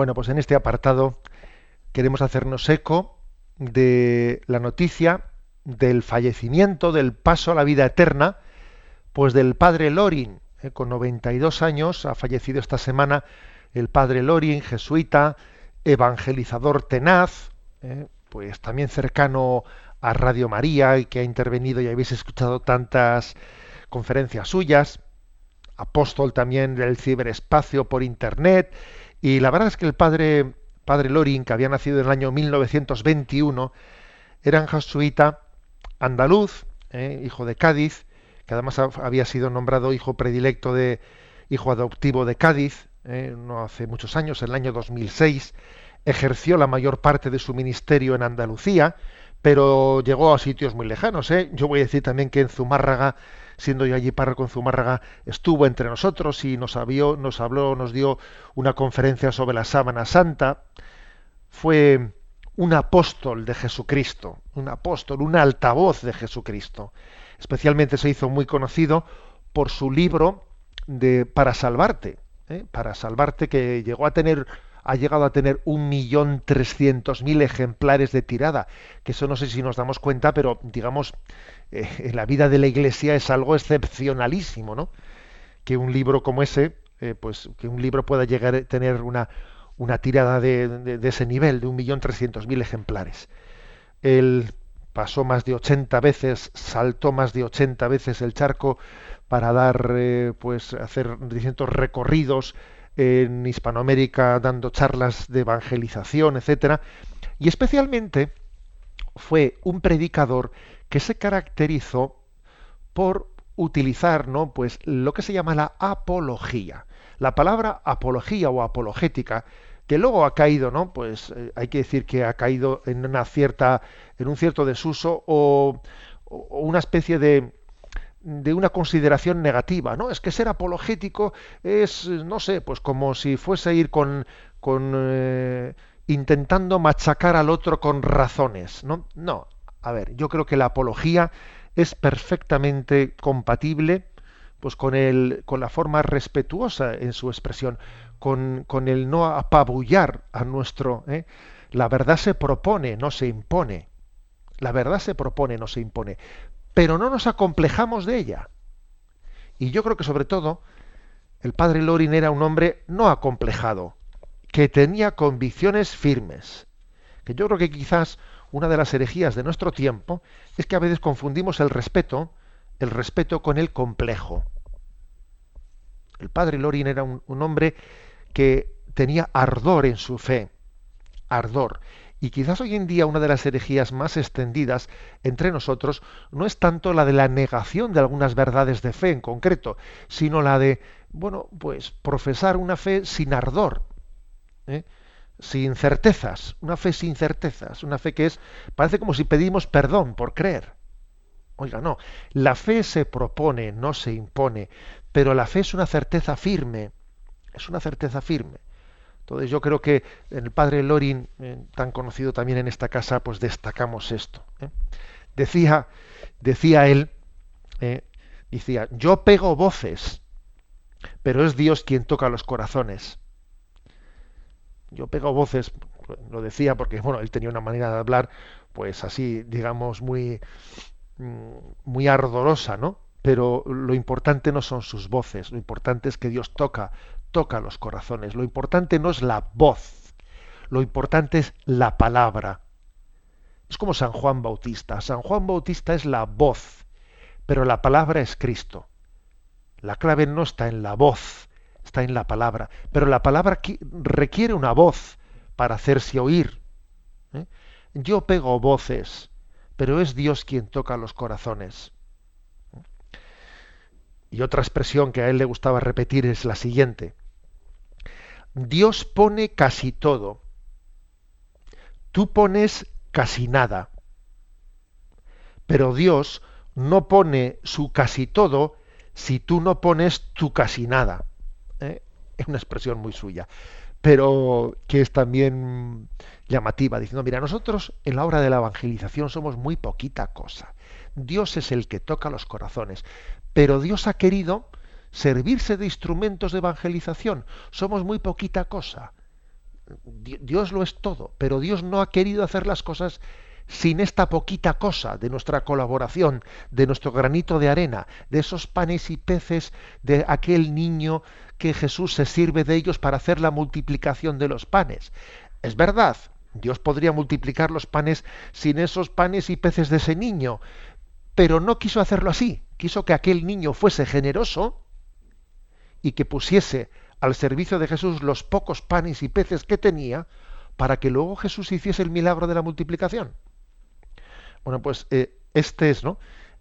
Bueno, pues en este apartado queremos hacernos eco de la noticia del fallecimiento, del paso a la vida eterna, pues del padre Lorin, eh, con 92 años, ha fallecido esta semana el padre Lorin, jesuita, evangelizador tenaz, eh, pues también cercano a Radio María y que ha intervenido y habéis escuchado tantas conferencias suyas, apóstol también del ciberespacio por internet, y la verdad es que el padre, padre Lorin, que había nacido en el año 1921, era un jesuita andaluz, eh, hijo de Cádiz, que además había sido nombrado hijo predilecto de hijo adoptivo de Cádiz, eh, no hace muchos años, en el año 2006, ejerció la mayor parte de su ministerio en Andalucía, pero llegó a sitios muy lejanos. ¿eh? Yo voy a decir también que en Zumárraga siendo yo allí párroco en Zumárraga, estuvo entre nosotros y nos, nos habló, nos dio una conferencia sobre la sábana santa. Fue un apóstol de Jesucristo, un apóstol, un altavoz de Jesucristo. Especialmente se hizo muy conocido por su libro de Para salvarte, ¿eh? para salvarte que llegó a tener ha llegado a tener un millón trescientos mil ejemplares de tirada, que eso no sé si nos damos cuenta, pero digamos eh, en la vida de la Iglesia es algo excepcionalísimo, ¿no? Que un libro como ese, eh, pues que un libro pueda llegar a tener una, una tirada de, ese nivel, de un millón trescientos mil ejemplares. Él pasó más de 80 veces, saltó más de 80 veces el charco para dar, eh, pues, hacer distintos recorridos en Hispanoamérica, dando charlas de evangelización, etcétera, y especialmente fue un predicador que se caracterizó por utilizar ¿no? pues, lo que se llama la apología. La palabra apología o apologética, que luego ha caído, ¿no? Pues eh, hay que decir que ha caído en una cierta, en un cierto desuso o, una especie de, de una consideración negativa, ¿no? Es que ser apologético es, no sé, pues como si fuese ir con, con eh, intentando machacar al otro con razones. No, no. A ver, yo creo que la apología es perfectamente compatible pues con el, con la forma respetuosa en su expresión, con, con el no apabullar a nuestro. ¿eh? La verdad se propone, no se impone. La verdad se propone, no se impone. Pero no nos acomplejamos de ella. Y yo creo que sobre todo el padre Lorin era un hombre no acomplejado, que tenía convicciones firmes. Que yo creo que quizás una de las herejías de nuestro tiempo es que a veces confundimos el respeto, el respeto con el complejo. El padre Lorin era un, un hombre que tenía ardor en su fe, ardor. Y quizás hoy en día una de las herejías más extendidas entre nosotros no es tanto la de la negación de algunas verdades de fe en concreto, sino la de, bueno, pues profesar una fe sin ardor, ¿eh? sin certezas, una fe sin certezas, una fe que es, parece como si pedimos perdón por creer. Oiga, no, la fe se propone, no se impone, pero la fe es una certeza firme, es una certeza firme. Entonces yo creo que el padre Lorin, eh, tan conocido también en esta casa, pues destacamos esto. ¿eh? Decía, decía él, eh, decía, yo pego voces, pero es Dios quien toca los corazones. Yo pego voces, lo decía porque bueno, él tenía una manera de hablar, pues así, digamos, muy, mm, muy ardorosa, ¿no? Pero lo importante no son sus voces, lo importante es que Dios toca, toca los corazones. Lo importante no es la voz, lo importante es la palabra. Es como San Juan Bautista. San Juan Bautista es la voz, pero la palabra es Cristo. La clave no está en la voz, está en la palabra. Pero la palabra requiere una voz para hacerse oír. ¿eh? Yo pego voces, pero es Dios quien toca los corazones. Y otra expresión que a él le gustaba repetir es la siguiente. Dios pone casi todo. Tú pones casi nada. Pero Dios no pone su casi todo si tú no pones tu casi nada. ¿eh? Es una expresión muy suya, pero que es también llamativa, diciendo, mira, nosotros en la obra de la evangelización somos muy poquita cosa. Dios es el que toca los corazones, pero Dios ha querido servirse de instrumentos de evangelización. Somos muy poquita cosa. Dios lo es todo, pero Dios no ha querido hacer las cosas sin esta poquita cosa de nuestra colaboración, de nuestro granito de arena, de esos panes y peces de aquel niño que Jesús se sirve de ellos para hacer la multiplicación de los panes. Es verdad, Dios podría multiplicar los panes sin esos panes y peces de ese niño, pero no quiso hacerlo así, quiso que aquel niño fuese generoso y que pusiese al servicio de Jesús los pocos panes y peces que tenía para que luego Jesús hiciese el milagro de la multiplicación. Bueno, pues eh, este es, ¿no?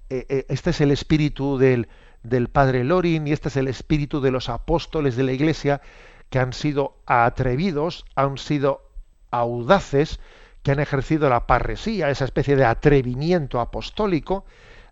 Eh, eh, este es el espíritu del, del padre Lorin y este es el espíritu de los apóstoles de la Iglesia que han sido atrevidos, han sido audaces, que han ejercido la parresía, esa especie de atrevimiento apostólico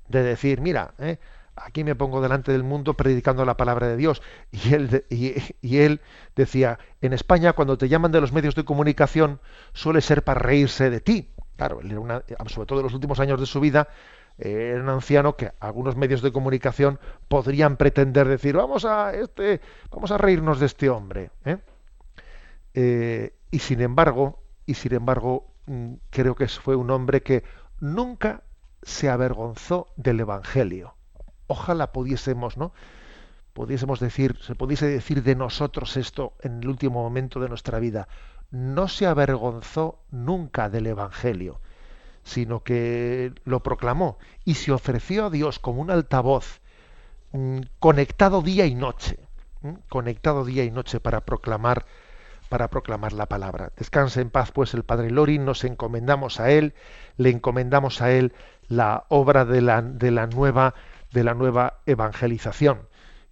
de decir, mira, eh, aquí me pongo delante del mundo predicando la palabra de Dios. Y él, y, él decía, en España cuando te llaman de los medios de comunicación suele ser para reírse de ti. Claro, él era sobre todo en los últimos años de su vida, eh, era un anciano que algunos medios de comunicación podrían pretender decir, vamos a, este, vamos a reírnos de este hombre. ¿eh? Eh, y sin embargo, y sin embargo, mm, creo que fue un hombre que nunca se avergonzó del Evangelio ojalá pudiésemos, ¿no? Pudiésemos decir, se pudiese decir de nosotros esto en el último momento de nuestra vida. No se avergonzó nunca del Evangelio, sino que lo proclamó y se ofreció a Dios como un altavoz mm, conectado día y noche, conectado día y noche para proclamar para proclamar la palabra. Descanse en paz pues el Padre Lorin, nos encomendamos a él, le encomendamos a él la obra de la, de la nueva de la nueva evangelización.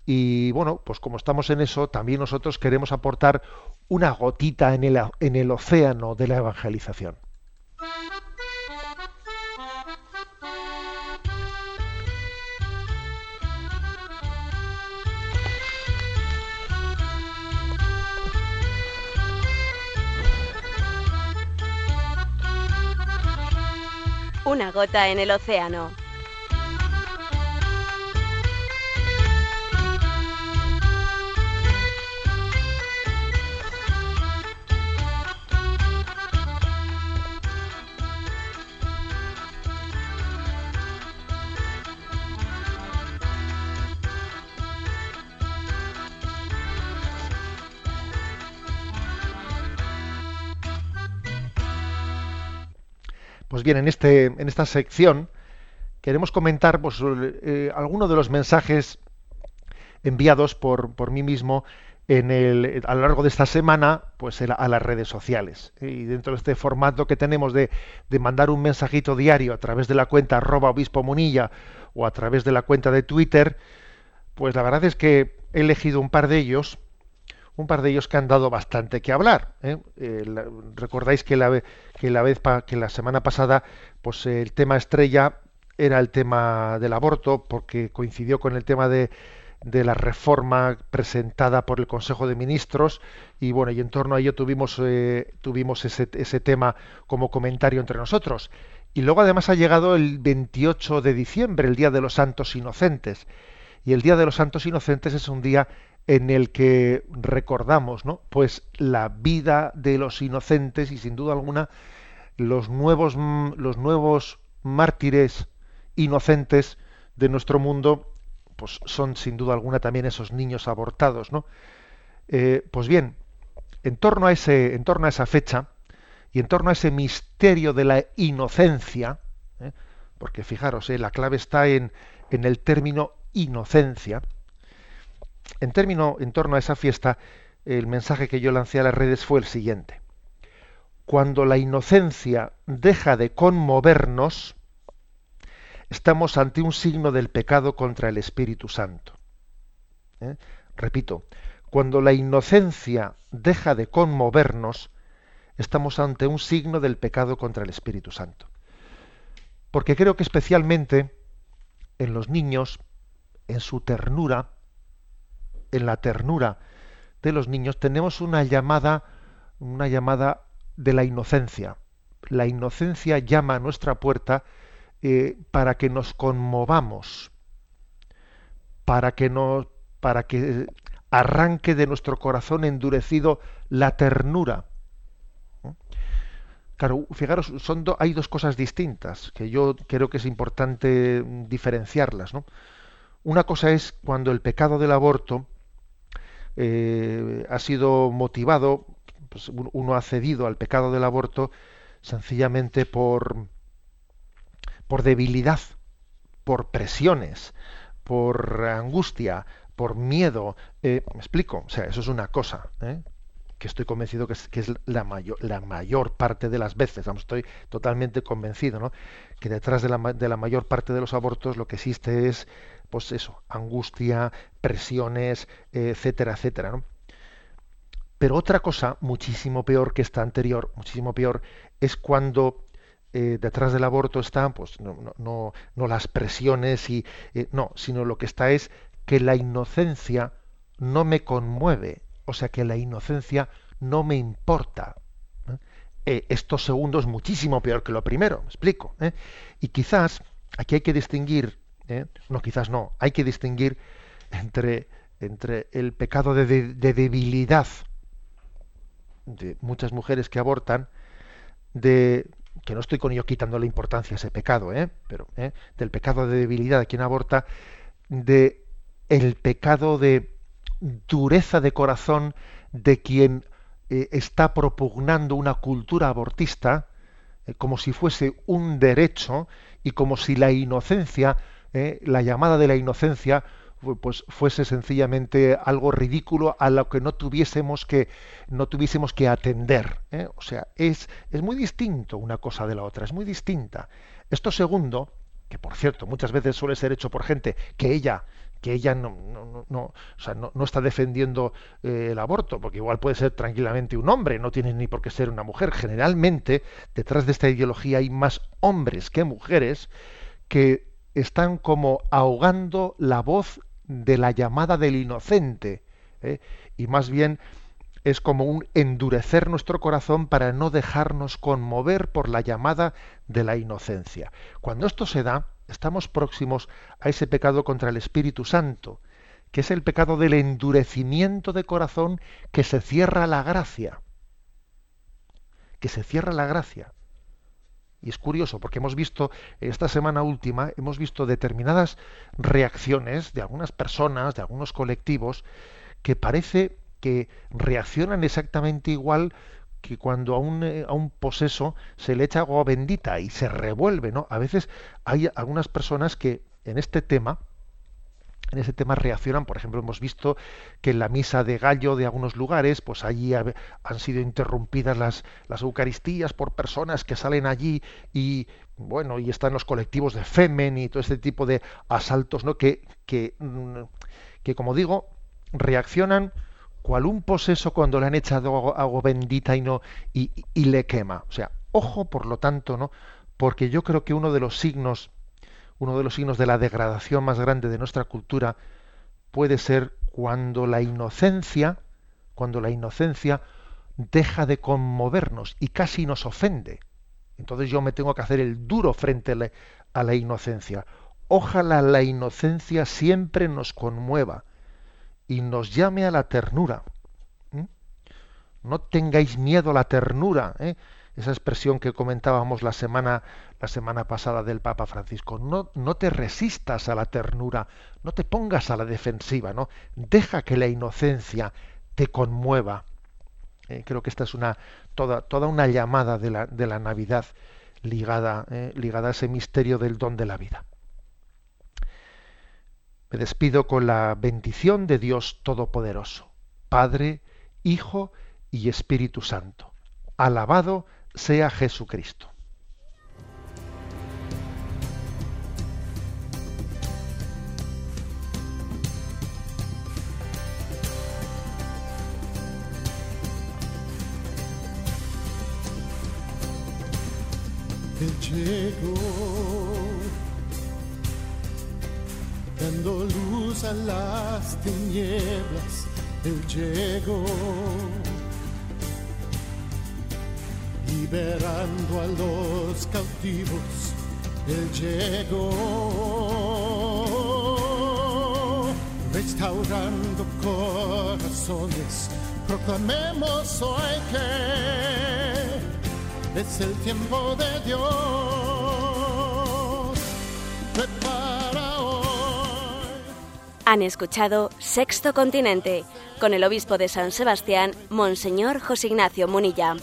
Y bueno, pues como estamos en eso, también nosotros queremos aportar una gotita en el, en el océano de la evangelización. Una gota en el océano Pues bien, en, este, en esta sección queremos comentar pues, eh, algunos de los mensajes enviados por, por mí mismo en el, a lo largo de esta semana pues, a las redes sociales. Y dentro de este formato que tenemos de, de, mandar un mensajito diario a través de la cuenta arroba obispo o a través de la cuenta de Twitter, pues la verdad es que he elegido un par de ellos un par de ellos que han dado bastante que hablar. ¿eh? Eh, recordáis que la, que la vez que la semana pasada, pues el tema estrella era el tema del aborto, porque coincidió con el tema de, de la reforma presentada por el Consejo de Ministros y bueno y en torno a ello tuvimos eh, tuvimos ese, ese tema como comentario entre nosotros y luego además ha llegado el 28 de diciembre el día de los Santos Inocentes y el día de los Santos Inocentes es un día en el que recordamos, ¿no? Pues la vida de los inocentes y sin duda alguna los nuevos los nuevos mártires inocentes de nuestro mundo, pues son sin duda alguna también esos niños abortados, ¿no? Eh, pues bien, en torno a ese en torno a esa fecha y en torno a ese misterio de la inocencia, ¿eh? porque fijaros, ¿eh? la clave está en, en el término inocencia en, término, en torno a esa fiesta, el mensaje que yo lancé a las redes fue el siguiente. Cuando la inocencia deja de conmovernos, estamos ante un signo del pecado contra el Espíritu Santo. ¿Eh? Repito, cuando la inocencia deja de conmovernos, estamos ante un signo del pecado contra el Espíritu Santo. Porque creo que especialmente en los niños, en su ternura, en la ternura de los niños tenemos una llamada, una llamada de la inocencia. La inocencia llama a nuestra puerta eh, para que nos conmovamos, para que nos, para que arranque de nuestro corazón endurecido la ternura. Claro, fijaros, son hay dos cosas distintas que yo creo que es importante diferenciarlas. Una cosa es cuando el pecado del aborto eh, ha sido motivado, pues uno ha cedido al pecado del aborto sencillamente por, por debilidad, por presiones, por angustia, por miedo. Eh, me explico, o sea, eso es una cosa. ¿eh? que estoy convencido que es, que es, la, mayor, la mayor parte de las veces, vamos, estoy totalmente convencido, ¿no? que detrás de la, de la mayor parte de los abortos lo que existe es pues eso, angustia, presiones, etcétera, etcétera. ¿no? Pero otra cosa muchísimo peor que esta anterior, muchísimo peor, es cuando eh, detrás del aborto están, pues no, no, no, las presiones y eh, no, sino lo que está es que la inocencia no me conmueve, o sea que la inocencia no me importa. Eh, esto segundo es muchísimo peor que lo primero, me explico. Y quizás aquí hay que distinguir ¿eh? no quizás no, hay que distinguir entre, entre el pecado de, debilidad de muchas mujeres que abortan, de que no estoy con ello quitando la importancia a ese pecado, ¿eh? pero ¿eh? del pecado de debilidad de quien aborta, de el pecado de dureza de corazón de quien está propugnando una cultura abortista como si fuese un derecho y como si la inocencia ¿eh? la llamada de la inocencia pues fuese sencillamente algo ridículo a lo que no tuviésemos que no tuviésemos que atender ¿eh? o sea es es muy distinto una cosa de la otra es muy distinta esto segundo que por cierto muchas veces suele ser hecho por gente que ella que ella no, no, no, o sea, no, está defendiendo eh, el aborto, porque igual puede ser tranquilamente un hombre, no tiene ni por qué ser una mujer. Generalmente, detrás de esta ideología hay más hombres que mujeres que están como ahogando la voz de la llamada del inocente ¿eh? y más bien es como un endurecer nuestro corazón para no dejarnos conmover por la llamada de la inocencia. Cuando esto se da, estamos próximos a ese pecado contra el Espíritu Santo, que es el pecado del endurecimiento de corazón que se cierra la gracia. Que se cierra la gracia. Y es curioso porque hemos visto, esta semana última, hemos visto determinadas reacciones de algunas personas, de algunos colectivos, que parece que reaccionan exactamente igual que cuando a un, eh, a un poseso se le echa agua bendita y se revuelve, ¿no? A veces hay algunas personas que en este tema, en ese tema reaccionan. Por ejemplo, hemos visto que en la misa de gallo de algunos lugares, pues allí han sido interrumpidas las, las Eucaristías por personas que salen allí y bueno, y están los colectivos de Femen y todo este tipo de asaltos, ¿no? Que, que, mm, que como digo, reaccionan cual un poseso cuando le han echado agua bendita y no y, y le quema. O sea, ojo, por lo tanto, ¿no? Porque yo creo que uno de los signos uno de los signos de la degradación más grande de nuestra cultura puede ser cuando la inocencia, cuando la inocencia deja de conmovernos y casi nos ofende. Entonces yo me tengo que hacer el duro frente a la, inocencia. Ojalá la inocencia siempre nos conmueva y nos llame a la ternura. No tengáis miedo a la ternura. ¿eh? Esa expresión que comentábamos la semana, la semana pasada del Papa Francisco. No, no te resistas a la ternura, no te pongas a la defensiva, ¿no? Deja que la inocencia te conmueva. Eh, creo que esta es una toda, toda una llamada de la, de la Navidad ligada, eh, ligada a ese misterio del don de la vida. Me despido con la bendición de Dios Todopoderoso, Padre, Hijo y Espíritu Santo. Alabado sea Jesucristo. Llegó dando luz a las tinieblas. Él llegó liberando a los cautivos, Él llegó, restaurando corazones, proclamemos hoy que es el tiempo de Dios. Prepara. Han escuchado Sexto Continente con el obispo de San Sebastián, Monseñor José Ignacio Munilla.